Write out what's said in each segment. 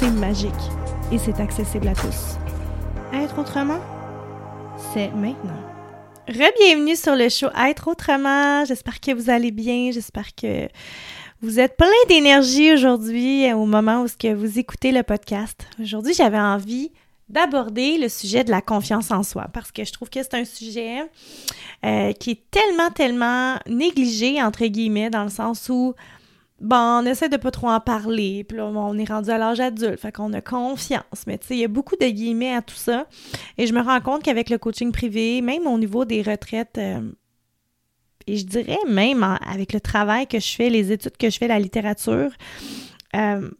c'est magique et c'est accessible à tous. Être autrement, c'est maintenant. Re-bienvenue sur le show Être autrement. J'espère que vous allez bien. J'espère que vous êtes plein d'énergie aujourd'hui au moment où ce que vous écoutez le podcast. Aujourd'hui, j'avais envie d'aborder le sujet de la confiance en soi parce que je trouve que c'est un sujet euh, qui est tellement, tellement négligé, entre guillemets, dans le sens où bon, on essaie de pas trop en parler, puis là, on est rendu à l'âge adulte, fait qu'on a confiance. Mais tu sais, il y a beaucoup de guillemets à tout ça. Et je me rends compte qu'avec le coaching privé, même au niveau des retraites, euh, et je dirais même avec le travail que je fais, les études que je fais, la littérature, euh,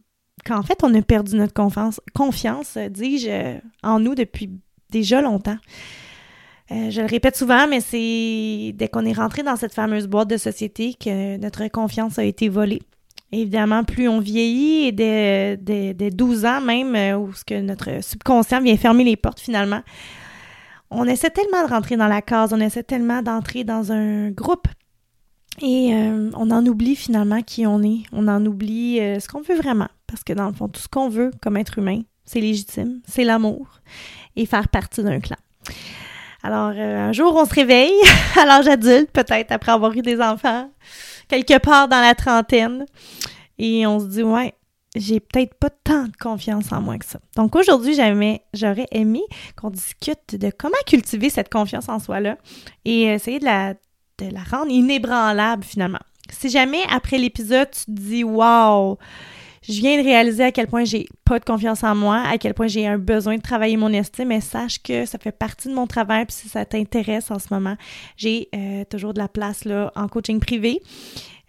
qu'en fait, on a perdu notre confiance, confiance dis-je, en nous depuis déjà longtemps. Euh, je le répète souvent, mais c'est dès qu'on est rentré dans cette fameuse boîte de société que notre confiance a été volée. Évidemment, plus on vieillit, et dès, dès, 12 ans même, euh, où ce que notre subconscient vient fermer les portes finalement, on essaie tellement de rentrer dans la case, on essaie tellement d'entrer dans un groupe et euh, on en oublie finalement qui on est. On en oublie ce qu'on veut vraiment. Parce que dans le fond, tout ce qu'on veut comme être humain, c'est légitime, c'est l'amour et faire partie d'un clan. Alors, euh, un jour, on se réveille à l'âge adulte, peut-être après avoir eu des enfants, quelque part dans la trentaine, et on se dit, ouais, j'ai peut-être pas tant de confiance en moi que ça. Donc aujourd'hui, j'aurais aimé qu'on discute de comment cultiver cette confiance en soi-là et essayer de la, rendre inébranlable finalement. Si jamais après l'épisode, tu te dis, wow, je viens de réaliser à quel point j'ai pas de confiance en moi, à quel point j'ai un besoin de travailler mon estime, mais sache que ça fait partie de mon travail, puis si ça t'intéresse en ce moment, j'ai euh, toujours de la place là en coaching privé.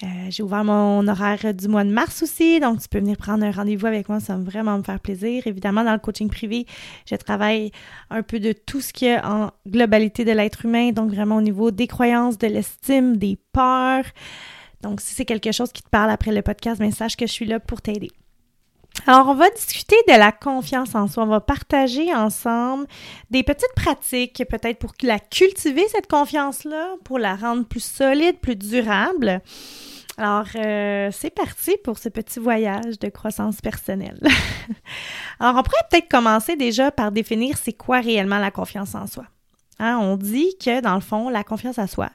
Euh, j'ai ouvert mon horaire du mois de mars aussi, donc tu peux venir prendre un rendez-vous avec moi, ça va vraiment me faire plaisir. Évidemment, dans le coaching privé, je travaille un peu de tout ce qu'il y a en globalité de l'être humain, donc vraiment au niveau des croyances, de l'estime, des peurs, donc, si c'est quelque chose qui te parle après le podcast, bien, sache que je suis là pour t'aider. Alors, on va discuter de la confiance en soi. On va partager ensemble des petites pratiques, peut-être pour la cultiver, cette confiance-là, pour la rendre plus solide, plus durable. Alors, euh, c'est parti pour ce petit voyage de croissance personnelle. Alors, on pourrait peut-être commencer déjà par définir c'est quoi réellement la confiance en soi. Hein, on dit que, dans le fond, la confiance à soi,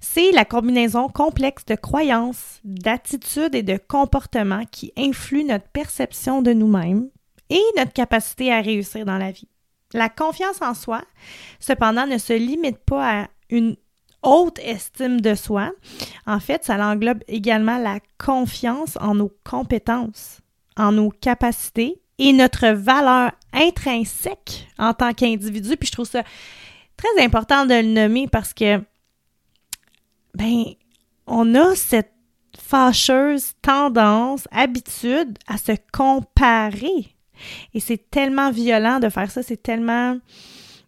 c'est la combinaison complexe de croyances, d'attitudes et de comportements qui influent notre perception de nous-mêmes et notre capacité à réussir dans la vie. La confiance en soi, cependant, ne se limite pas à une haute estime de soi, en fait, ça englobe également la confiance en nos compétences, en nos capacités et notre valeur intrinsèque en tant qu'individu. Puis je trouve ça très important de le nommer parce que, ben, on a cette fâcheuse tendance, habitude à se comparer. Et c'est tellement violent de faire ça, c'est tellement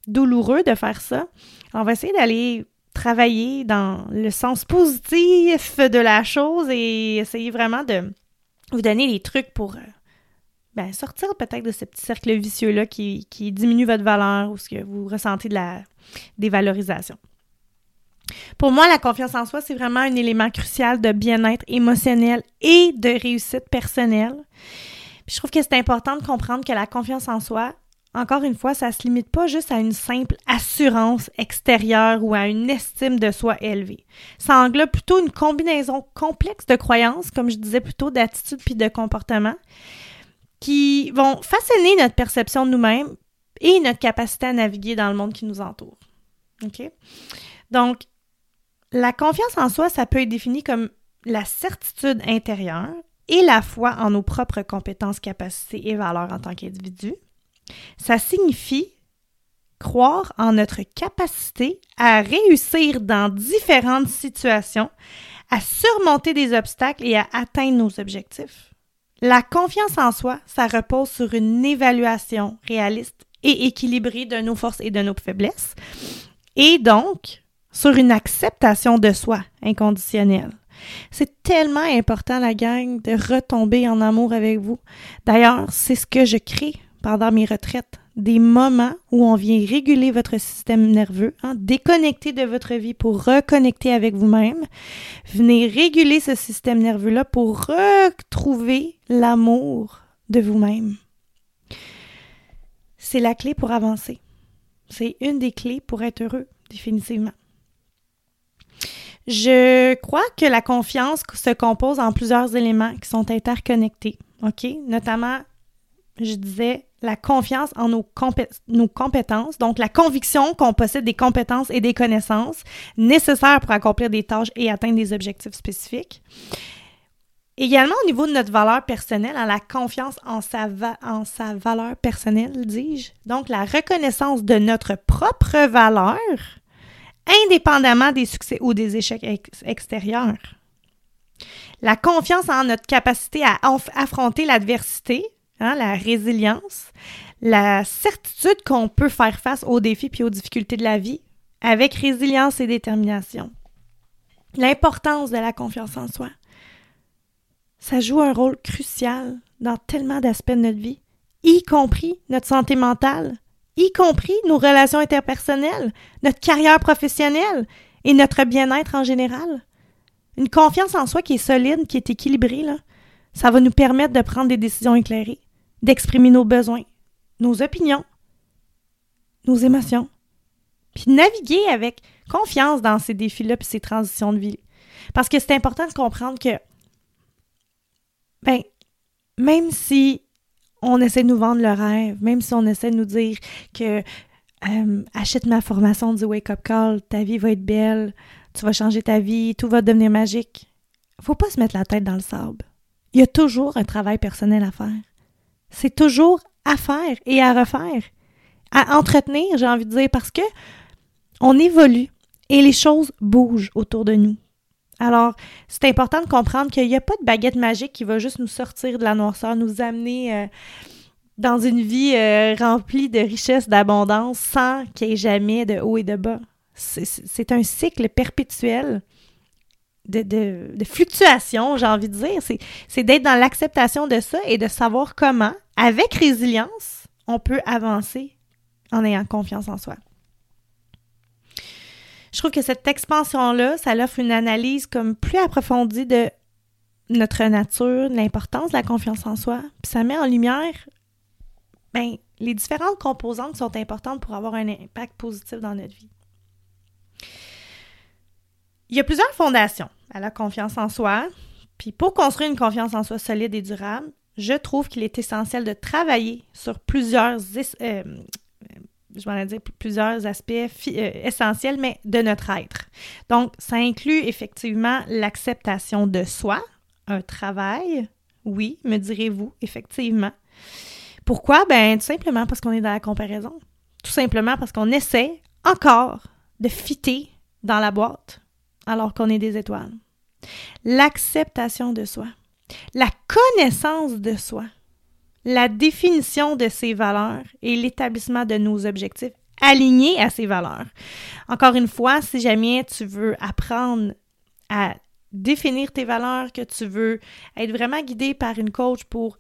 douloureux de faire ça. On va essayer d'aller travailler dans le sens positif de la chose et essayer vraiment de vous donner des trucs pour euh, ben, sortir peut-être de ce petit cercle vicieux-là qui, qui, diminue votre valeur ou ce que vous ressentez de la dévalorisation. Pour moi, la confiance en soi, c'est vraiment un élément crucial de bien-être émotionnel et de réussite personnelle. je trouve que c'est important de comprendre que la confiance en soi, encore une fois, ça ne se limite pas juste à une simple assurance extérieure ou à une estime de soi élevée. Ça englobe plutôt une combinaison complexe de croyances, comme je disais plutôt, d'attitudes puis de comportements, qui vont façonner notre perception de nous-mêmes et notre capacité à naviguer dans le monde qui nous entoure. OK? Donc, la confiance en soi, ça peut être défini comme la certitude intérieure et la foi en nos propres compétences, capacités et valeurs en tant qu'individu. Ça signifie croire en notre capacité à réussir dans différentes situations, à surmonter des obstacles et à atteindre nos objectifs. La confiance en soi, ça repose sur une évaluation réaliste et équilibrée de nos forces et de nos faiblesses, et donc sur une acceptation de soi inconditionnelle. C'est tellement important, la gang, de retomber en amour avec vous. D'ailleurs, c'est ce que je crée pendant mes retraites. Des moments où on vient réguler votre système nerveux, hein, déconnecter de votre vie pour reconnecter avec vous-même. Venez réguler ce système nerveux-là pour retrouver l'amour de vous-même. C'est la clé pour avancer. C'est une des clés pour être heureux, définitivement. Je crois que la confiance se compose en plusieurs éléments qui sont interconnectés, OK? Notamment, je disais, la confiance en nos, nos compétences, donc la conviction qu'on possède des compétences et des connaissances nécessaires pour accomplir des tâches et atteindre des objectifs spécifiques. Également au niveau de notre valeur personnelle, hein, la confiance en sa, en sa valeur personnelle, dis-je. Donc la reconnaissance de notre propre valeur indépendamment des succès ou des échecs extérieurs. La confiance en notre capacité à affronter l'adversité, hein, la résilience, la certitude qu'on peut faire face aux défis et aux difficultés de la vie avec résilience et détermination. L'importance de la confiance en soi. Ça joue un rôle crucial dans tellement d'aspects de notre vie, y compris notre santé mentale, y compris nos relations interpersonnelles, notre carrière professionnelle et notre bien-être en général. Une confiance en soi qui est solide, qui est équilibrée, ça va nous permettre de prendre des décisions éclairées, d'exprimer nos besoins, nos opinions, nos émotions, puis naviguer avec confiance dans ces défis-là puis ces transitions de vie. Parce que c'est important de comprendre que, ben, même si on essaie de nous vendre le rêve, même si on essaie de nous dire que euh, achète ma formation du Wake Up Call, ta vie va être belle, tu vas changer ta vie, tout va devenir magique. Faut pas se mettre la tête dans le sable. Il y a toujours un travail personnel à faire. C'est toujours à faire et à refaire, à entretenir, j'ai envie de dire, parce que on évolue et les choses bougent autour de nous. Alors, c'est important de comprendre qu'il n'y a pas de baguette magique qui va juste nous sortir de la noirceur, nous amener euh, dans une vie euh, remplie de richesse, d'abondance, sans qu'il n'y ait jamais de haut et de bas. C'est un cycle perpétuel de, de fluctuation, j'ai envie de dire. C'est d'être dans l'acceptation de ça et de savoir comment, avec résilience, on peut avancer en ayant confiance en soi. Je trouve que cette expansion-là, ça offre une analyse comme plus approfondie de notre nature, l'importance de la confiance en soi, puis ça met en lumière ben, les différentes composantes qui sont importantes pour avoir un impact positif dans notre vie. Il y a plusieurs fondations à la confiance en soi, puis pour construire une confiance en soi solide et durable, je trouve qu'il est essentiel de travailler sur plusieurs euh, je vais dire plusieurs aspects euh, essentiels, mais de notre être. Donc, ça inclut effectivement l'acceptation de soi, un travail, oui, me direz-vous, effectivement. Pourquoi? Ben, tout simplement parce qu'on est dans la comparaison. Tout simplement parce qu'on essaie encore de fitter dans la boîte alors qu'on est des étoiles. L'acceptation de soi, la connaissance de soi, la définition de ses valeurs et l'établissement de nos objectifs alignés à ces valeurs. Encore une fois, si jamais tu veux apprendre à définir tes valeurs, que tu veux être vraiment guidé par une coach pour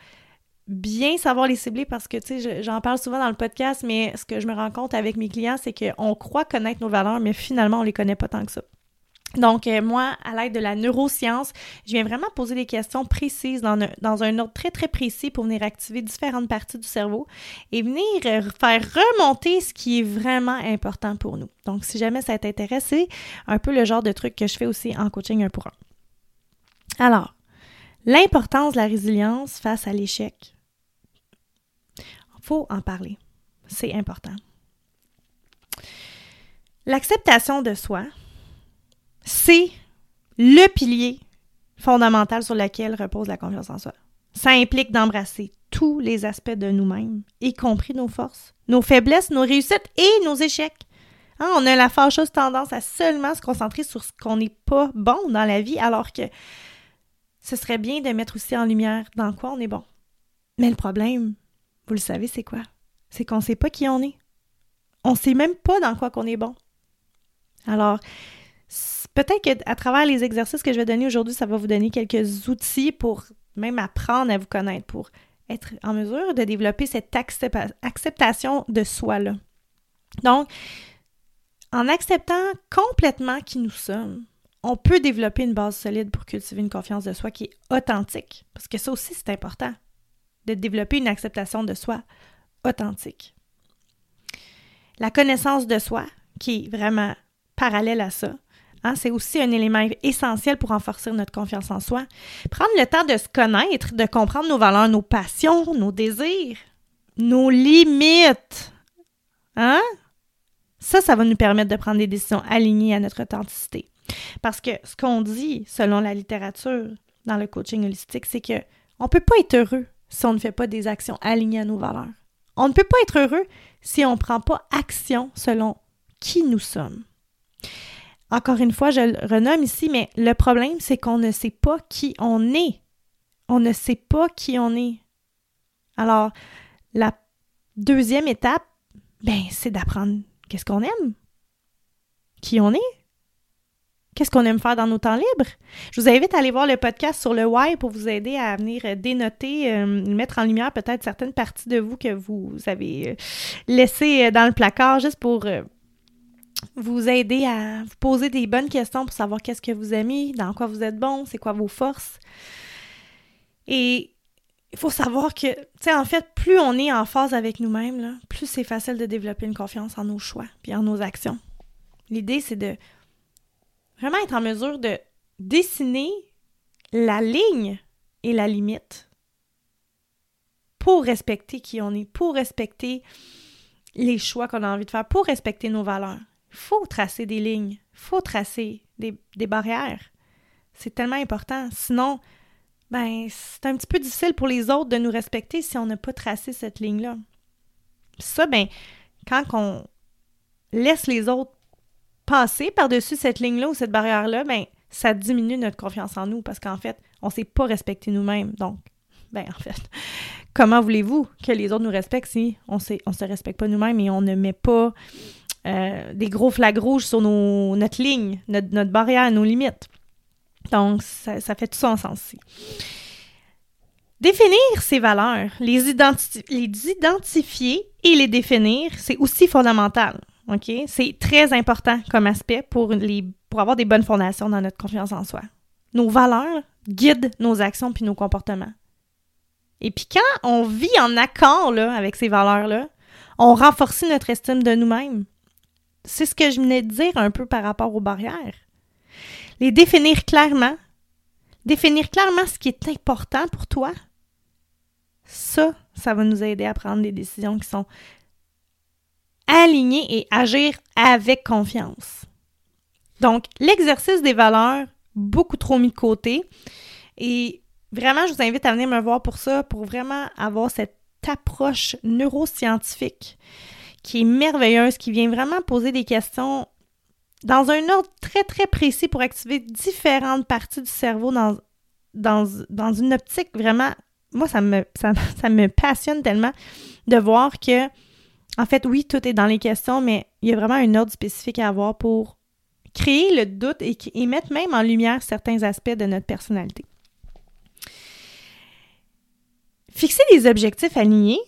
bien savoir les cibler parce que, tu sais, j'en parle souvent dans le podcast, mais ce que je me rends compte avec mes clients, c'est qu'on croit connaître nos valeurs, mais finalement, on les connaît pas tant que ça. Donc, euh, moi, à l'aide de la neuroscience, je viens vraiment poser des questions précises dans, un ordre très, très précis pour venir activer différentes parties du cerveau et venir euh, faire remonter ce qui est vraiment important pour nous. Donc, si jamais ça t'intéresse, c'est un peu le genre de truc que je fais aussi en coaching un pour un. Alors, l'importance de la résilience face à l'échec. Il faut en parler. C'est important. L'acceptation de soi, c'est le pilier fondamental sur lequel repose la confiance en soi. Ça implique d'embrasser tous les aspects de nous-mêmes, y compris nos forces, nos faiblesses, nos réussites et nos échecs. Hein, on a la fâcheuse tendance à seulement se concentrer sur ce qu'on n'est pas bon dans la vie, alors que ce serait bien de mettre aussi en lumière dans quoi on est bon. Mais le problème, vous le savez, c'est quoi? C'est qu'on ne sait pas qui on est. On ne sait même pas dans quoi qu'on est bon. Alors, peut-être qu'à travers les exercices que je vais donner aujourd'hui, ça va vous donner quelques outils pour même apprendre à vous connaître, pour être en mesure de développer cette acceptation de soi-là. Donc, en acceptant complètement qui nous sommes, on peut développer une base solide pour cultiver une confiance de soi qui est authentique. Parce que ça aussi, c'est important, de développer une acceptation de soi authentique. La connaissance de soi, qui est vraiment parallèle à ça, Hein, c'est aussi un élément essentiel pour renforcer notre confiance en soi. Prendre le temps de se connaître, de comprendre nos valeurs, nos passions, nos désirs, nos limites. Hein? Ça, ça va nous permettre de prendre des décisions alignées à notre authenticité. Parce que ce qu'on dit, selon la littérature, dans le coaching holistique, c'est que on ne peut pas être heureux si on ne fait pas des actions alignées à nos valeurs. On ne peut pas être heureux si on ne prend pas action selon qui nous sommes. Encore une fois, je le renomme ici, mais le problème, c'est qu'on ne sait pas qui on est. On ne sait pas qui on est. Alors, la deuxième étape, ben, c'est d'apprendre qu'est-ce qu'on aime, qui on est, qu'est-ce qu'on aime faire dans nos temps libres. Je vous invite à aller voir le podcast sur le why pour vous aider à venir dénoter, euh, mettre en lumière peut-être certaines parties de vous que vous avez euh, laissées euh, dans le placard juste pour vous aider à vous poser des bonnes questions pour savoir qu'est-ce que vous aimez, dans quoi vous êtes bon, c'est quoi vos forces. Et il faut savoir que, tu sais, en fait, plus on est en phase avec nous-mêmes, plus c'est facile de développer une confiance en nos choix puis en nos actions. L'idée, c'est de vraiment être en mesure de dessiner la ligne et la limite pour respecter qui on est, pour respecter les choix qu'on a envie de faire, pour respecter nos valeurs faut tracer des lignes, faut tracer des, barrières. C'est tellement important. Sinon, ben, c'est un petit peu difficile pour les autres de nous respecter si on n'a pas tracé cette ligne-là. Ça, ben, quand on laisse les autres passer par-dessus cette ligne-là ou cette barrière-là, ben, ça diminue notre confiance en nous parce qu'en fait, on ne sait pas respecter nous-mêmes. Donc, ben, en fait, comment voulez-vous que les autres nous respectent si on ne se respecte pas nous-mêmes et on ne met pas euh, des gros flags rouges sur nos, notre ligne, notre, barrière, nos limites. Donc, ça, fait tout ensemble ici. Définir ces valeurs, les, les identifier et les définir, c'est aussi fondamental. OK? C'est très important comme aspect pour, les, pour avoir des bonnes fondations dans notre confiance en soi. Nos valeurs guident nos actions puis nos comportements. Et puis quand on vit en accord là, avec ces valeurs-là, on renforce notre estime de nous-mêmes c'est ce que je venais de dire un peu par rapport aux barrières. Les définir clairement, définir clairement ce qui est important pour toi, ça, ça va nous aider à prendre des décisions qui sont alignées et agir avec confiance. Donc, l'exercice des valeurs, beaucoup trop mis de côté. Et vraiment, je vous invite à venir me voir pour ça, pour vraiment avoir cette approche neuroscientifique qui est merveilleuse, qui vient vraiment poser des questions dans un ordre très, très précis pour activer différentes parties du cerveau dans, dans, une optique vraiment. Moi, ça me, ça, me passionne tellement de voir que, en fait, oui, tout est dans les questions, mais il y a vraiment un ordre spécifique à avoir pour créer le doute et, et mettre même en lumière certains aspects de notre personnalité. Fixer des objectifs alignés,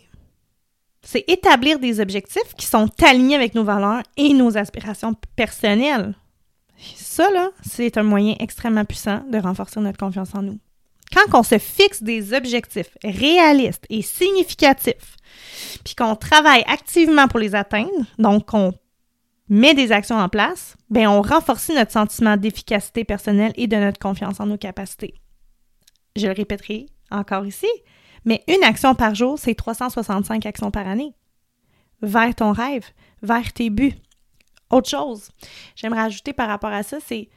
c'est établir des objectifs qui sont alignés avec nos valeurs et nos aspirations personnelles. Ça, c'est un moyen extrêmement puissant de renforcer notre confiance en nous. Quand on se fixe des objectifs réalistes et significatifs, puis qu'on travaille activement pour les atteindre, donc qu'on met des actions en place, bien, on renforce notre sentiment d'efficacité personnelle et de notre confiance en nos capacités. Je le répéterai encore ici, mais une action par jour, c'est 365 actions par année. Vers ton rêve, vers tes buts. Autre chose, j'aimerais ajouter par rapport à ça, c'est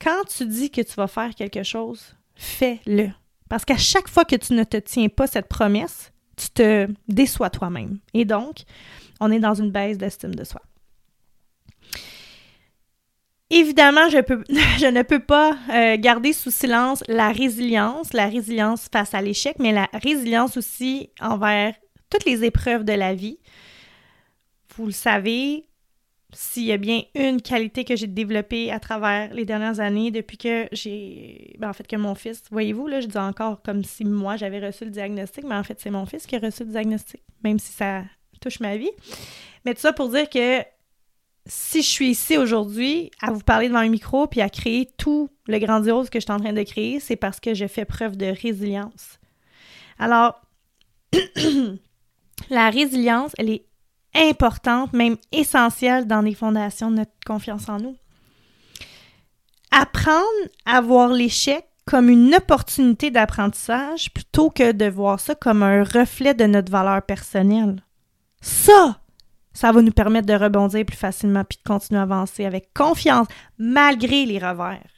quand tu dis que tu vas faire quelque chose, fais-le. Parce qu'à chaque fois que tu ne te tiens pas cette promesse, tu te déçois toi-même. Et donc, on est dans une baisse d'estime de soi. Évidemment, je, ne peux pas euh, garder sous silence la résilience, la résilience face à l'échec, mais la résilience aussi envers toutes les épreuves de la vie. Vous le savez, s'il y a bien une qualité que j'ai développée à travers les dernières années, depuis que j'ai. Ben, en fait, que mon fils, voyez-vous, là, je dis encore comme si moi j'avais reçu le diagnostic, mais en fait, c'est mon fils qui a reçu le diagnostic, même si ça touche ma vie. Mais tout ça pour dire que si je suis ici aujourd'hui à vous parler devant un micro puis à créer tout le grandiose que je suis en train de créer, c'est parce que j'ai fait preuve de résilience. Alors, la résilience, elle est importante, même essentielle dans les fondations de notre confiance en nous. Apprendre à voir l'échec comme une opportunité d'apprentissage plutôt que de voir ça comme un reflet de notre valeur personnelle. Ça, ça va nous permettre de rebondir plus facilement puis de continuer à avancer avec confiance malgré les revers.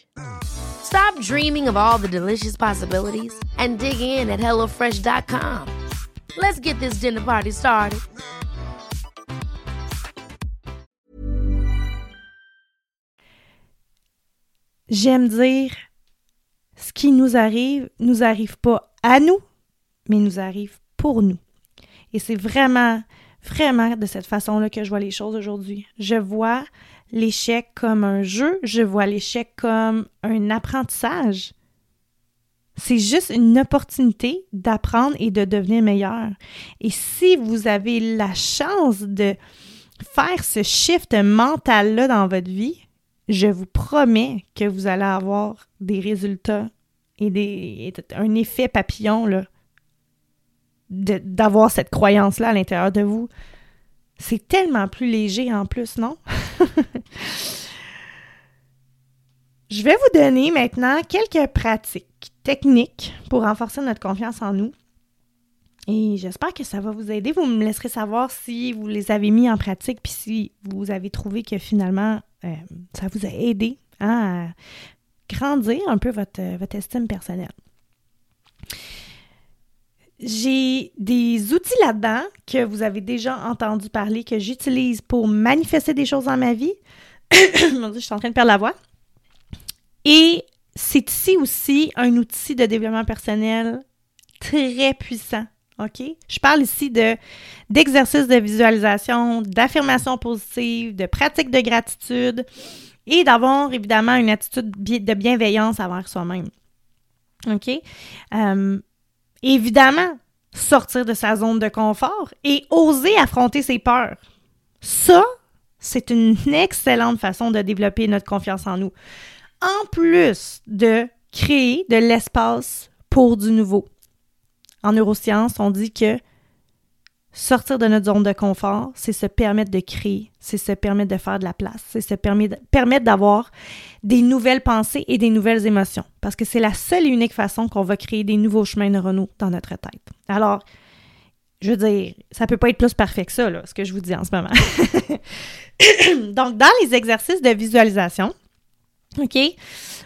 Stop dreaming of all the delicious possibilities and dig in at HelloFresh.com. Let's get this dinner party started. J'aime dire, ce qui nous arrive, nous arrive pas à nous, mais nous arrive pour nous. Et c'est vraiment, vraiment de cette façon-là que je vois les choses aujourd'hui. Je vois l'échec comme un jeu, je vois l'échec comme un apprentissage. C'est juste une opportunité d'apprendre et de devenir meilleur. Et si vous avez la chance de faire ce shift mental-là dans votre vie, je vous promets que vous allez avoir des résultats et, des, un effet papillon d'avoir cette croyance-là à l'intérieur de vous. C'est tellement plus léger en plus, non? Je vais vous donner maintenant quelques pratiques techniques pour renforcer notre confiance en nous. Et j'espère que ça va vous aider. Vous me laisserez savoir si vous les avez mis en pratique, puis si vous avez trouvé que finalement, euh, ça vous a aidé hein, à grandir un peu votre, votre estime personnelle. J'ai des outils là-dedans que vous avez déjà entendu parler, que j'utilise pour manifester des choses dans ma vie. je suis en train de perdre la voix. Et c'est ici aussi un outil de développement personnel très puissant. OK? Je parle ici de, d'exercices de visualisation, d'affirmation positive, de pratique de gratitude et d'avoir évidemment une attitude de bienveillance envers soi-même. OK? Euh, évidemment, sortir de sa zone de confort et oser affronter ses peurs. Ça, c'est une excellente façon de développer notre confiance en nous. En plus de créer de l'espace pour du nouveau. En neurosciences, on dit que sortir de notre zone de confort, c'est se permettre de créer, c'est se permettre de faire de la place, c'est se permettre d'avoir des nouvelles pensées et des nouvelles émotions. Parce que c'est la seule et unique façon qu'on va créer des nouveaux chemins neuronaux dans notre tête. Alors, je veux dire, ça peut pas être plus parfait que ça, là, ce que je vous dis en ce moment. Donc, dans les exercices de visualisation, OK?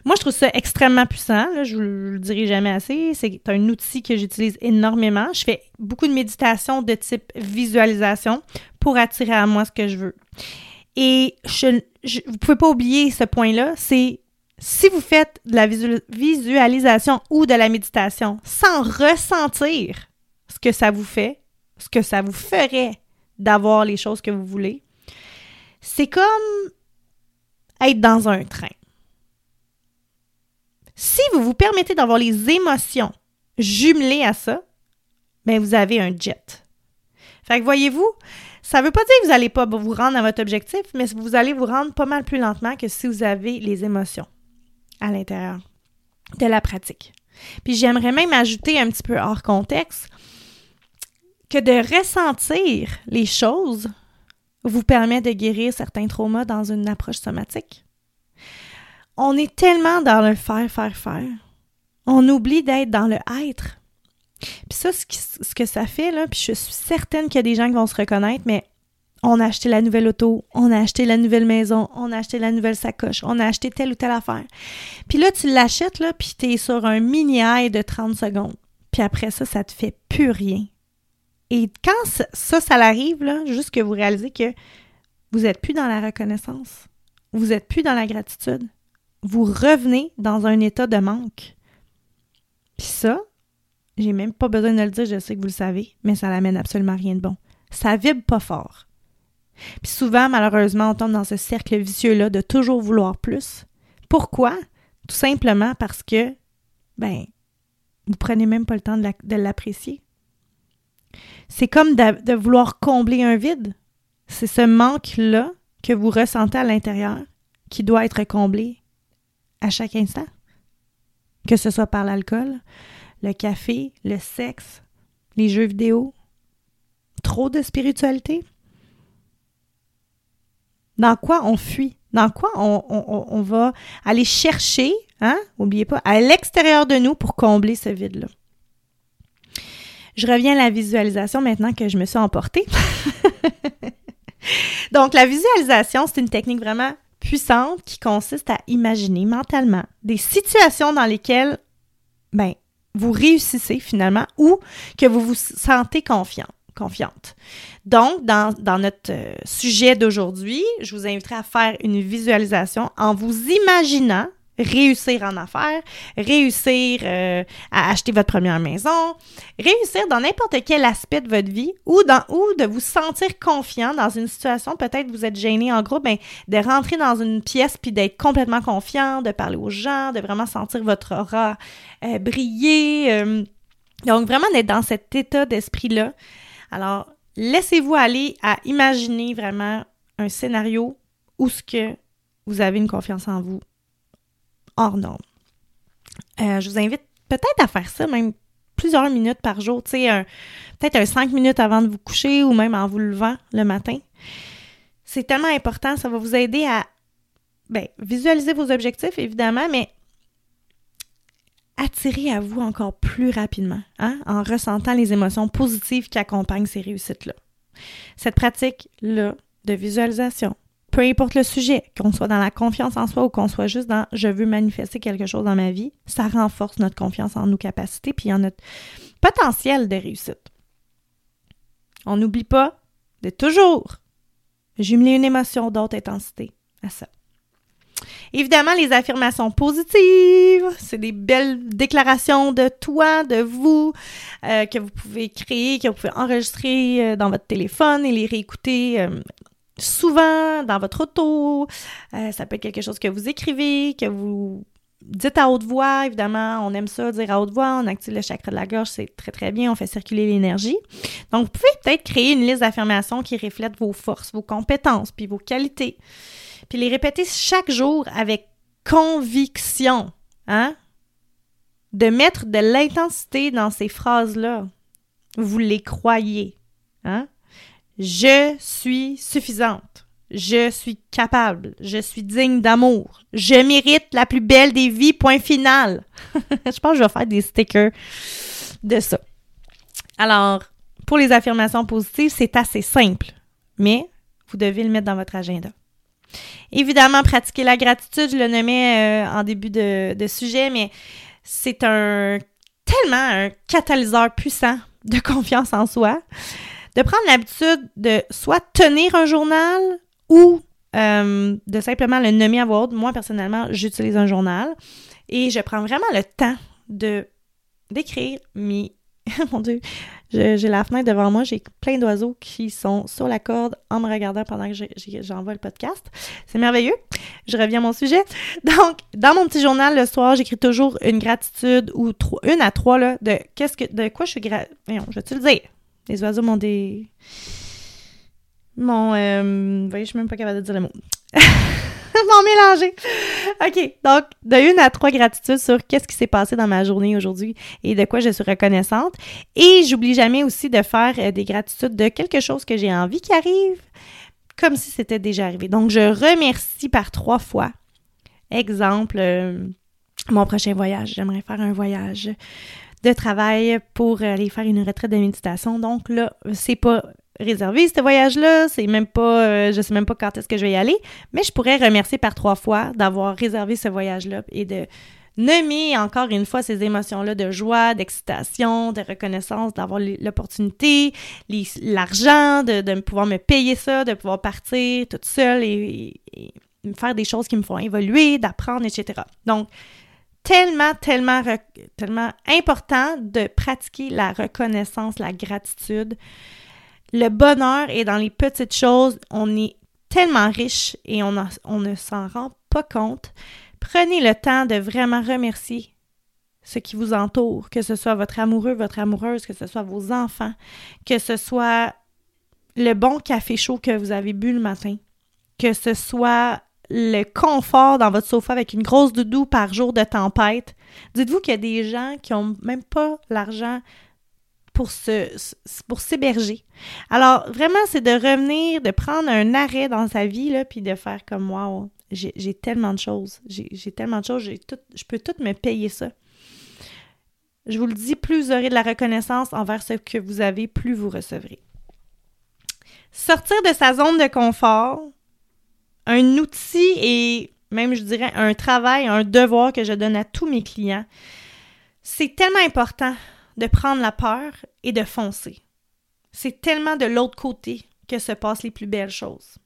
Moi, je trouve ça extrêmement puissant. je ne le dirai jamais assez. C'est un outil que j'utilise énormément. Je fais beaucoup de méditation de type visualisation pour attirer à moi ce que je veux. Et je, vous ne pouvez pas oublier ce point-là. C'est si vous faites de la visualisation ou de la méditation sans ressentir ce que ça vous fait, ce que ça vous ferait d'avoir les choses que vous voulez, c'est comme être dans un train. Si vous vous permettez d'avoir les émotions jumelées à ça, bien, vous avez un jet. Fait que voyez-vous, ça ne veut pas dire que vous n'allez pas vous rendre à votre objectif, mais vous allez vous rendre pas mal plus lentement que si vous avez les émotions à l'intérieur de la pratique. Puis j'aimerais même ajouter un petit peu hors contexte que de ressentir les choses vous permet de guérir certains traumas dans une approche somatique on est tellement dans le faire, faire, faire. On oublie d'être dans le être. Puis ça, ce, que ça fait, là, puis je suis certaine qu'il y a des gens qui vont se reconnaître, mais on a acheté la nouvelle auto, on a acheté la nouvelle maison, on a acheté la nouvelle sacoche, on a acheté telle ou telle affaire. Puis là, tu l'achètes, là, puis t'es sur un mini-high de 30 secondes. Puis après ça, ça te fait plus rien. Et quand ça, ça, ça arrive, là, juste que vous réalisez que vous n'êtes plus dans la reconnaissance, vous n'êtes plus dans la gratitude, vous revenez dans un état de manque. Puis ça, j'ai même pas besoin de le dire, je sais que vous le savez, mais ça n'amène absolument rien de bon. Ça vibre pas fort. Puis souvent, malheureusement, on tombe dans ce cercle vicieux-là de toujours vouloir plus. Pourquoi? Tout simplement parce que, ben, vous prenez même pas le temps de l'apprécier. C'est comme de, de vouloir combler un vide. C'est ce manque-là que vous ressentez à l'intérieur qui doit être comblé à chaque instant. Que ce soit par l'alcool, le café, le sexe, les jeux vidéo, trop de spiritualité. Dans quoi on fuit? Dans quoi on, va aller chercher, hein? N'oubliez pas, à l'extérieur de nous pour combler ce vide-là. Je reviens à la visualisation maintenant que je me suis emportée. Donc, la visualisation, c'est une technique vraiment puissante qui consiste à imaginer mentalement des situations dans lesquelles ben, vous réussissez finalement ou que vous vous sentez confiant, confiante. Donc, dans, dans notre euh, sujet d'aujourd'hui, je vous inviterai à faire une visualisation en vous imaginant réussir en affaires, réussir euh, à acheter votre première maison, réussir dans n'importe quel aspect de votre vie ou, dans, ou de vous sentir confiant dans une situation, peut-être vous êtes gêné en gros, ben, de rentrer dans une pièce puis d'être complètement confiant, de parler aux gens, de vraiment sentir votre aura euh, briller. Euh. donc vraiment d'être dans cet état d'esprit-là. Alors, laissez-vous aller à imaginer vraiment un scénario où que vous avez une confiance en vous hors norme. Euh, je vous invite peut-être à faire ça même plusieurs minutes par jour, tu sais, peut-être un cinq minutes avant de vous coucher ou même en vous levant le matin. C'est tellement important, ça va vous aider à ben, visualiser vos objectifs, évidemment, mais attirer à vous encore plus rapidement, hein, en ressentant les émotions positives qui accompagnent ces réussites-là. Cette pratique-là de visualisation, peu importe le sujet, qu'on soit dans la confiance en soi ou qu'on soit juste dans je veux manifester quelque chose dans ma vie, ça renforce notre confiance en nos capacités puis en notre potentiel de réussite. On n'oublie pas de toujours jumeler une émotion d'autre intensité à ça. Évidemment, les affirmations positives, c'est des belles déclarations de toi, de vous, euh, que vous pouvez créer, que vous pouvez enregistrer euh, dans votre téléphone et les réécouter euh, souvent dans votre auto. ça peut être quelque chose que vous écrivez, que vous dites à haute voix, évidemment, on aime ça, dire à haute voix, on active le chakra de la gorge, c'est très très bien, on fait circuler l'énergie. Donc, vous pouvez peut-être créer une liste d'affirmations qui reflète vos forces, vos compétences, puis vos qualités. Puis les répéter chaque jour avec conviction, hein? De mettre de l'intensité dans ces phrases-là. Vous les croyez, hein? Je suis suffisante. Je suis capable. Je suis digne d'amour. Je mérite la plus belle des vies, point final. je pense que je vais faire des stickers de ça. Alors, pour les affirmations positives, c'est assez simple, mais vous devez le mettre dans votre agenda. Évidemment, pratiquer la gratitude, je le nommais euh, en début de, de sujet, mais c'est un tellement un catalyseur puissant de confiance en soi. De prendre l'habitude de soit tenir un journal ou euh, de simplement le nommer à voix. Moi, personnellement, j'utilise un journal et je prends vraiment le temps de d'écrire mes... Mon Dieu, j'ai la fenêtre devant moi, j'ai plein d'oiseaux qui sont sur la corde en me regardant pendant que j'envoie le podcast. C'est merveilleux. Je reviens à mon sujet. Donc, dans mon petit journal le soir, j'écris toujours une gratitude ou une à trois de qu'est-ce que de quoi je suis gra... je vais te le dire. Les oiseaux m'ont des mon. Euh, voyez, je suis même pas capable de dire le mot. M'en mélanger. OK. Donc, de une à trois gratitudes sur qu'est-ce qui s'est passé dans ma journée aujourd'hui et de quoi je suis reconnaissante. Et j'oublie jamais aussi de faire euh, des gratitudes de quelque chose que j'ai envie qui arrive, comme si c'était déjà arrivé. Donc, je remercie par trois fois. Exemple, euh, mon prochain voyage. J'aimerais faire un voyage de travail pour aller faire une retraite de méditation. Donc là, c'est pas réservé ce voyage-là, c'est même pas, euh, je sais même pas quand est-ce que je vais y aller, mais je pourrais remercier par trois fois d'avoir réservé ce voyage-là et de nommer encore une fois ces émotions-là de joie, d'excitation, de reconnaissance, d'avoir l'opportunité, l'argent, de, pouvoir me payer ça, de pouvoir partir toute seule et, faire des choses qui me font évoluer, d'apprendre, etc. Donc, tellement, tellement, tellement important de pratiquer la reconnaissance, la gratitude. Le bonheur est dans les petites choses. On est tellement riche et on, ne s'en rend pas compte. Prenez le temps de vraiment remercier ce qui vous entoure, que ce soit votre amoureux, votre amoureuse, que ce soit vos enfants, que ce soit le bon café chaud que vous avez bu le matin, que ce soit le confort dans votre sofa avec une grosse doudou par jour de tempête. Dites-vous qu'il y a des gens qui n'ont même pas l'argent pour se pour s'héberger. Alors vraiment c'est de revenir, de prendre un arrêt dans sa vie là puis de faire comme moi j'ai tellement de choses, j'ai tellement de choses, tout je peux tout me payer ça. Je vous le dis, plus vous aurez de la reconnaissance envers ce que vous avez, plus vous recevrez. Sortir de sa zone de confort, un outil et même je dirais un travail, un devoir que je donne à tous mes clients. C'est tellement important de prendre la peur et de foncer. C'est tellement de l'autre côté que se passent les plus belles choses.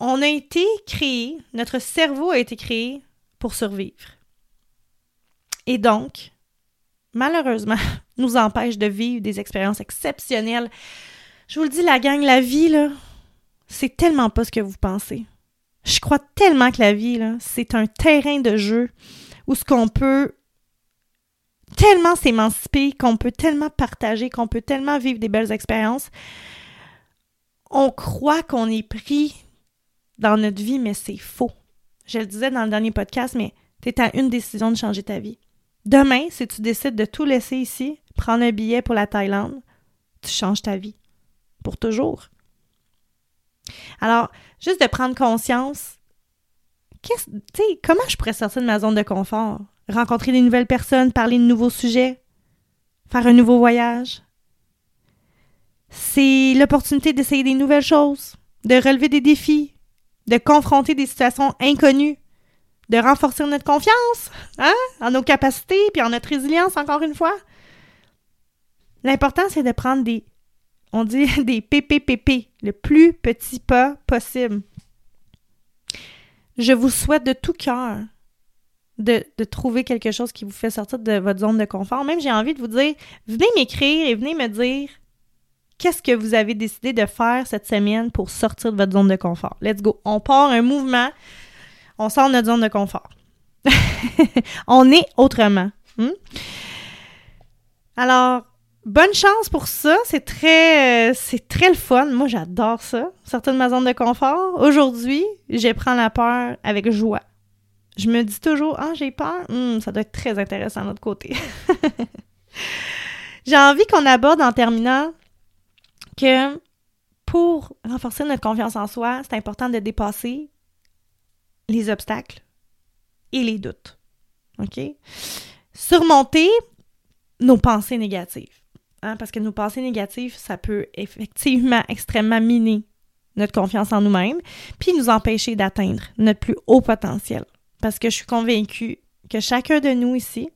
On a été créé, notre cerveau a été créé pour survivre. Et donc, malheureusement, nous empêche de vivre des expériences exceptionnelles. Je vous le dis, la gang, la vie, là, c'est tellement pas ce que vous pensez. Je crois tellement que la vie, c'est un terrain de jeu où ce qu'on peut tellement s'émanciper, qu'on peut tellement partager, qu'on peut tellement vivre des belles expériences. On croit qu'on est pris dans notre vie, mais c'est faux. Je le disais dans le dernier podcast, mais tu es à une décision de changer ta vie. Demain, si tu décides de tout laisser ici, prendre un billet pour la Thaïlande, tu changes ta vie. Pour toujours. Alors, juste de prendre conscience, qu'est-ce, comment je pourrais sortir de ma zone de confort? rencontrer des nouvelles personnes, parler de nouveaux sujets, faire un nouveau voyage? C'est l'opportunité d'essayer des nouvelles choses, de relever des défis, de confronter des situations inconnues, de renforcer notre confiance hein, en nos capacités puis en notre résilience, encore une fois. L'important, c'est de prendre des, on dit des PPPP, le plus petit pas possible. je vous souhaite de tout cœur de, trouver quelque chose qui vous fait sortir de votre zone de confort. Même j'ai envie de vous dire, venez m'écrire et venez me dire qu'est-ce que vous avez décidé de faire cette semaine pour sortir de votre zone de confort. Let's go. On part un mouvement, on sort de notre zone de confort. on est autrement. Hmm? Alors, bonne chance pour ça. C'est très, euh, c'est très le fun. Moi, j'adore ça. Sortir de ma zone de confort. Aujourd'hui, je prends la peur avec joie. Je me dis toujours, ah, j'ai peur. Hmm, ça doit être très intéressant de l'autre côté. j'ai envie qu'on aborde en terminant que pour renforcer notre confiance en soi, c'est important de dépasser les obstacles et les doutes. OK? Surmonter nos pensées négatives. Hein, parce que nos pensées négatives, ça peut effectivement extrêmement miner notre confiance en nous-mêmes, puis nous empêcher d'atteindre notre plus haut potentiel. Parce que je suis convaincue que chacun de nous ici,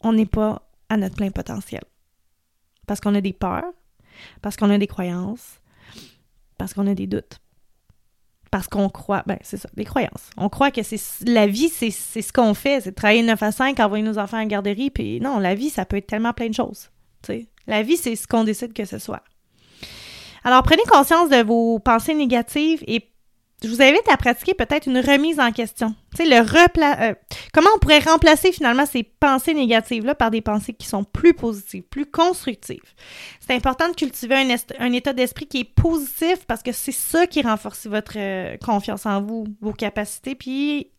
on n'est pas à notre plein potentiel. Parce qu'on a des peurs, parce qu'on a des croyances, parce qu'on a des doutes. Parce qu'on croit, ben c'est ça, des croyances. On croit que c'est la vie, c'est ce qu'on fait, c'est travailler 9 à 5, envoyer nos enfants à la garderie, puis non, la vie, ça peut être tellement plein de choses. La vie, c'est ce qu'on décide que ce soit. Alors, prenez conscience de vos pensées négatives et je vous invite à pratiquer peut-être une remise en question. Le repla euh, comment on pourrait remplacer finalement ces pensées négatives-là par des pensées qui sont plus positives, plus constructives? C'est important de cultiver un, un état d'esprit qui est positif parce que c'est ça qui renforce votre euh, confiance en vous, vos capacités, puis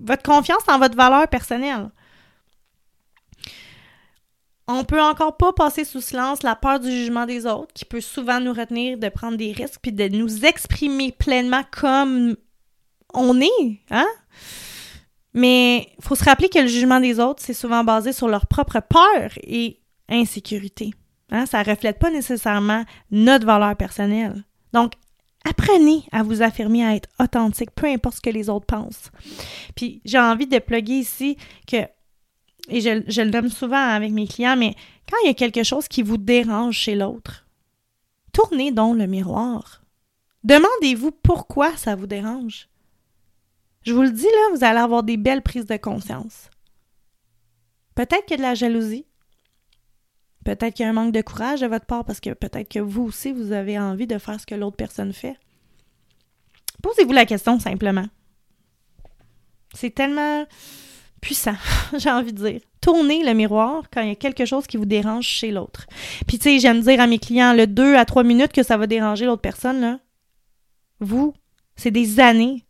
votre confiance en votre valeur personnelle. On peut encore pas passer sous silence la peur du jugement des autres, qui peut souvent nous retenir de prendre des risques puis de nous exprimer pleinement comme on est, hein? Mais il faut se rappeler que le jugement des autres, c'est souvent basé sur leur propre peur et insécurité. Hein? Ça ne reflète pas nécessairement notre valeur personnelle. Donc, apprenez à vous affirmer, à être authentique, peu importe ce que les autres pensent. Puis, j'ai envie de plugger ici que et je, le donne souvent avec mes clients, mais quand il y a quelque chose qui vous dérange chez l'autre, tournez donc le miroir. Demandez-vous pourquoi ça vous dérange. Je vous le dis, là, vous allez avoir des belles prises de conscience. Peut-être qu'il y a de la jalousie. Peut-être qu'il y a un manque de courage de votre part parce que peut-être que vous aussi, vous avez envie de faire ce que l'autre personne fait. Posez-vous la question simplement. C'est tellement puissant, j'ai envie de dire. Tournez le miroir quand il y a quelque chose qui vous dérange chez l'autre. Puis tu sais, j'aime dire à mes clients le 2 à 3 minutes que ça va déranger l'autre personne, là. Vous, c'est des années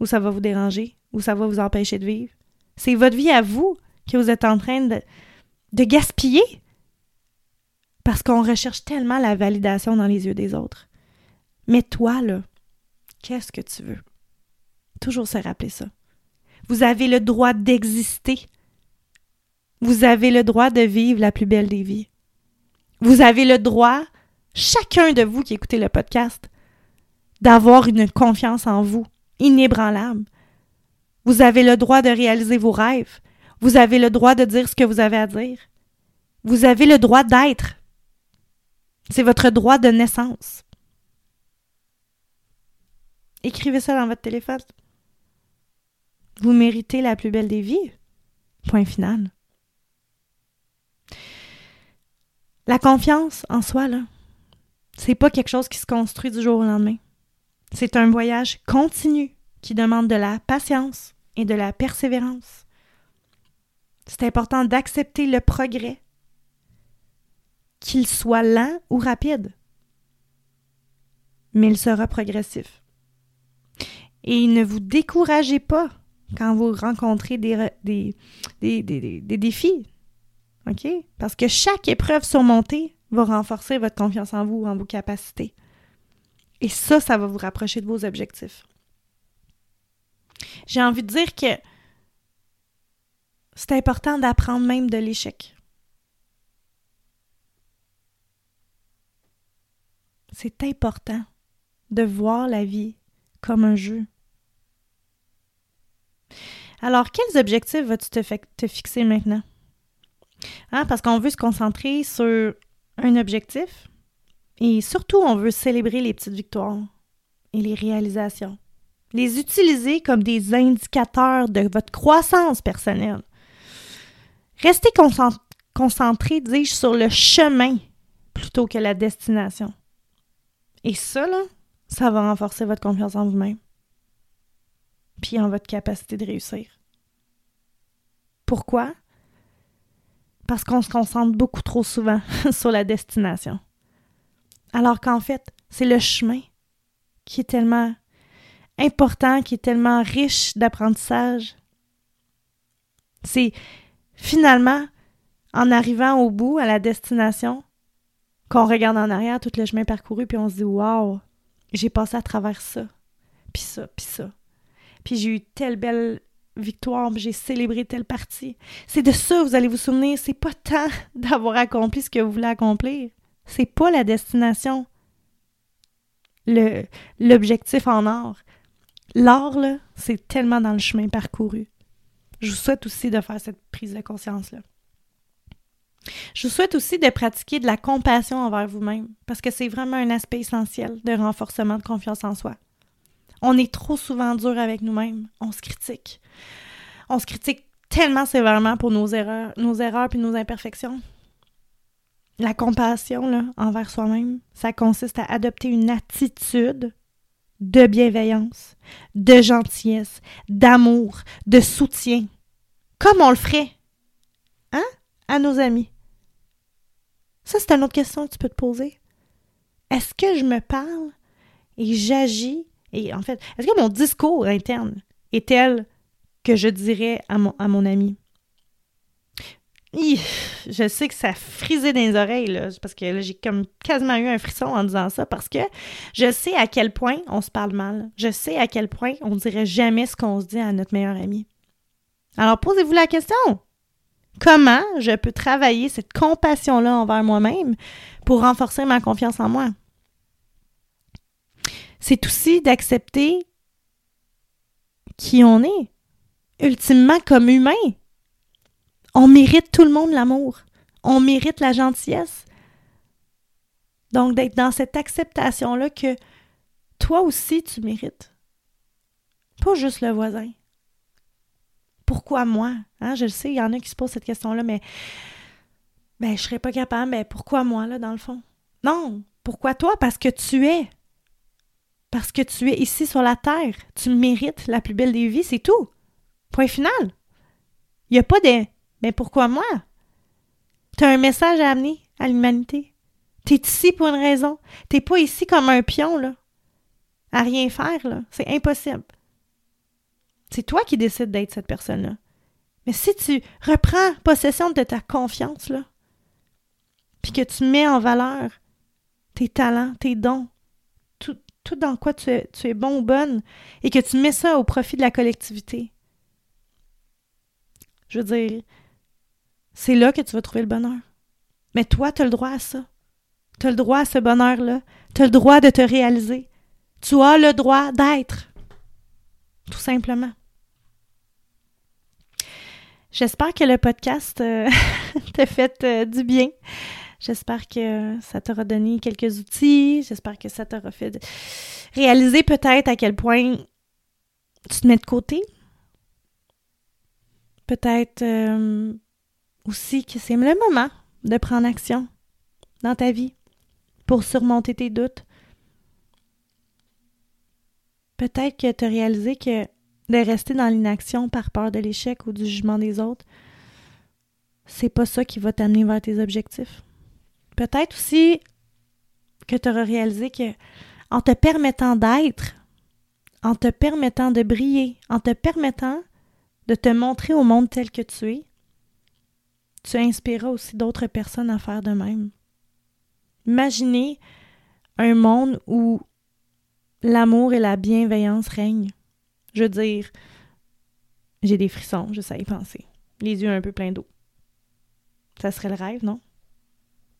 où ça va vous déranger, où ça va vous empêcher de vivre. C'est votre vie à vous que vous êtes en train de, de gaspiller. Parce qu'on recherche tellement la validation dans les yeux des autres. Mais toi, là, qu'est-ce que tu veux? Toujours se rappeler ça. Vous avez le droit d'exister. Vous avez le droit de vivre la plus belle des vies. Vous avez le droit, chacun de vous qui écoutez le podcast, d'avoir une confiance en vous inébranlable. Vous avez le droit de réaliser vos rêves. Vous avez le droit de dire ce que vous avez à dire. Vous avez le droit d'être. C'est votre droit de naissance. Écrivez ça dans votre téléphone. Vous méritez la plus belle des vies. Point final. La confiance en soi, là, c'est pas quelque chose qui se construit du jour au lendemain. C'est un voyage continu qui demande de la patience et de la persévérance. C'est important d'accepter le progrès, qu'il soit lent ou rapide, mais il sera progressif. Et ne vous découragez pas quand vous rencontrez des, des, des, défis. OK? Parce que chaque épreuve surmontée va renforcer votre confiance en vous, en vos capacités. Et ça, ça va vous rapprocher de vos objectifs. J'ai envie de dire que c'est important d'apprendre même de l'échec. C'est important de voir la vie comme un jeu. Alors, quels objectifs vas-tu te, fixer maintenant? Hein, parce qu'on veut se concentrer sur un objectif et surtout, on veut célébrer les petites victoires et les réalisations. Les utiliser comme des indicateurs de votre croissance personnelle. Restez concentré, dis-je, sur le chemin plutôt que la destination. Et ça, ça va renforcer votre confiance en vous-même. Puis en votre capacité de réussir. Pourquoi? Parce qu'on se concentre beaucoup trop souvent sur la destination. Alors qu'en fait, c'est le chemin qui est tellement important, qui est tellement riche d'apprentissage. C'est finalement en arrivant au bout, à la destination, qu'on regarde en arrière tout le chemin parcouru, puis on se dit Waouh, j'ai passé à travers ça, puis ça, puis ça. Puis j'ai eu telle belle victoire, j'ai célébré telle partie. C'est de ça, vous allez vous souvenir, c'est pas tant d'avoir accompli ce que vous voulez accomplir. C'est pas la destination. L'objectif en or. L'or, là, c'est tellement dans le chemin parcouru. Je vous souhaite aussi de faire cette prise de conscience-là. Je vous souhaite aussi de pratiquer de la compassion envers vous-même, parce que c'est vraiment un aspect essentiel de renforcement de confiance en soi. On est trop souvent dur avec nous-mêmes, on se critique. On se critique tellement sévèrement pour nos erreurs, nos erreurs et nos imperfections. La compassion envers soi-même, ça consiste à adopter une attitude de bienveillance, de gentillesse, d'amour, de soutien, comme on le ferait, hein, à nos amis. Ça, c'est une autre question que tu peux te poser. Est-ce que je me parle et j'agis et en fait, est-ce que mon discours interne est tel que je dirais à mon, ami? je sais que ça frisé dans les oreilles, là, parce que j'ai comme quasiment eu un frisson en disant ça, parce que je sais à quel point on se parle mal. Je sais à quel point on dirait jamais ce qu'on se dit à notre meilleur ami. Alors posez-vous la question. Comment je peux travailler cette compassion-là envers moi-même pour renforcer ma confiance en moi? C'est aussi d'accepter qui on est. Ultimement, comme humain, on mérite tout le monde l'amour. On mérite la gentillesse. Donc, d'être dans cette acceptation-là que toi aussi, tu mérites. Pas juste le voisin. Pourquoi moi? Hein, je le sais, il y en a qui se posent cette question-là, mais ben, je serais pas capable. Mais pourquoi moi, là, dans le fond? Non. Pourquoi toi? Parce que tu es. Parce que tu es ici sur la terre. Tu mérites la plus belle des vies, c'est tout. Point final. Il n'y a pas de Mais pourquoi moi? Tu as un message à amener à l'humanité. Tu es ici pour une raison. Tu pas ici comme un pion, là. À rien faire, là. C'est impossible. C'est toi qui décides d'être cette personne-là. Mais si tu reprends possession de ta confiance, là, puis que tu mets en valeur tes talents, tes dons, dans quoi tu es, tu bon ou bonne et que tu mets ça au profit de la collectivité. Je veux dire, c'est là que tu vas trouver le bonheur. Mais toi, tu as le droit à ça. Tu as le droit à ce bonheur-là. Tu as le droit de te réaliser. Tu as le droit d'être. Tout simplement. J'espère que le podcast euh, t'a fait euh, du bien. J'espère que ça t'aura donné quelques outils. J'espère que ça t'aura fait réaliser peut-être à quel point tu te mets de côté. Peut-être euh, aussi que c'est le moment de prendre action dans ta vie pour surmonter tes doutes. Peut-être que tu as réalisé que de rester dans l'inaction par peur de l'échec ou du jugement des autres, c'est pas ça qui va t'amener vers tes objectifs. Peut-être aussi que tu auras réalisé que en te permettant d'être, en te permettant de briller, en te permettant de te montrer au monde tel que tu es, tu inspireras aussi d'autres personnes à faire de même. Imaginez un monde où l'amour et la bienveillance règnent. Je veux dire, j'ai des frissons, je sais y penser. Les yeux un peu pleins d'eau. Ça serait le rêve, non?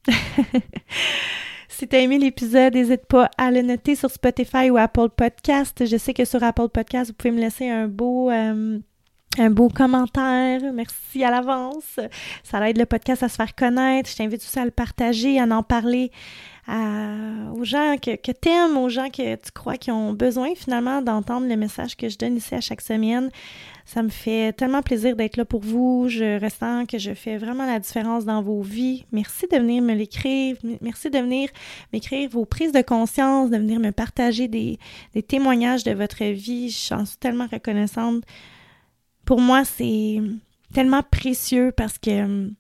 si tu as aimé l'épisode, n'hésite pas à le noter sur Spotify ou Apple Podcast. Je sais que sur Apple Podcast, vous pouvez me laisser un beau, euh, un beau commentaire. Merci à l'avance. Ça aide le podcast à se faire connaître. Je t'invite aussi à le partager, à en parler aux gens que, que tu aimes, aux gens que tu crois qui ont besoin finalement d'entendre le message que je donne ici à chaque semaine. Ça me fait tellement plaisir d'être là pour vous. Je ressens que je fais vraiment la différence dans vos vies. Merci de venir me l'écrire. Merci de venir m'écrire vos prises de conscience, de venir me partager des, témoignages de votre vie. J'en suis tellement reconnaissante pour moi, c'est tellement précieux parce que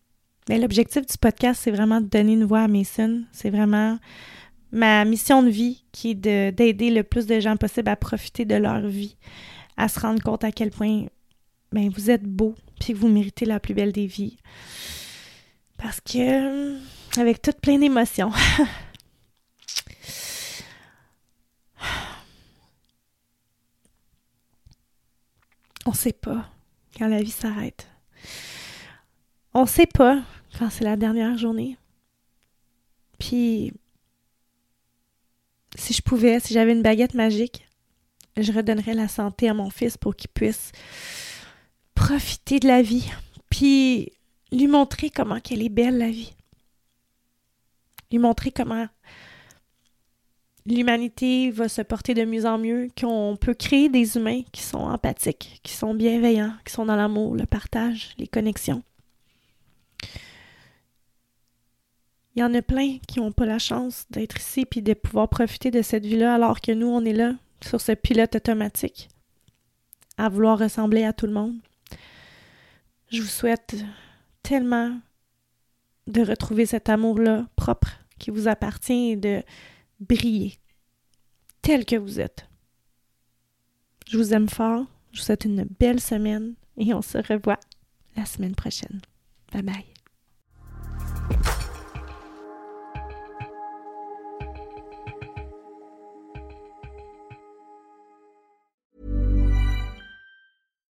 ben, l'objectif du podcast, c'est vraiment de donner une voix à mes sons. C'est vraiment ma mission de vie qui est d'aider le plus de gens possible à profiter de leur vie, à se rendre compte à quel point ben, vous êtes beau puis que vous méritez la plus belle des vies. Parce que, avec toute plein d'émotions. On sait pas quand la vie s'arrête. On sait pas quand c'est la dernière journée. Puis, si je pouvais, si j'avais une baguette magique, je redonnerais la santé à mon fils pour qu'il puisse profiter de la vie, puis lui montrer comment qu'elle est belle la vie. Lui montrer comment l'humanité va se porter de mieux en mieux, qu'on peut créer des humains qui sont empathiques, qui sont bienveillants, qui sont dans l'amour, le partage, les connexions. Il y en a plein qui n'ont pas la chance d'être ici puis de pouvoir profiter de cette vie-là alors que nous, on est là, sur ce pilote automatique, à vouloir ressembler à tout le monde. Je vous souhaite tellement de retrouver cet amour-là propre qui vous appartient et de briller tel que vous êtes. Je vous aime fort, je vous souhaite une belle semaine et on se revoit la semaine prochaine. Bye bye.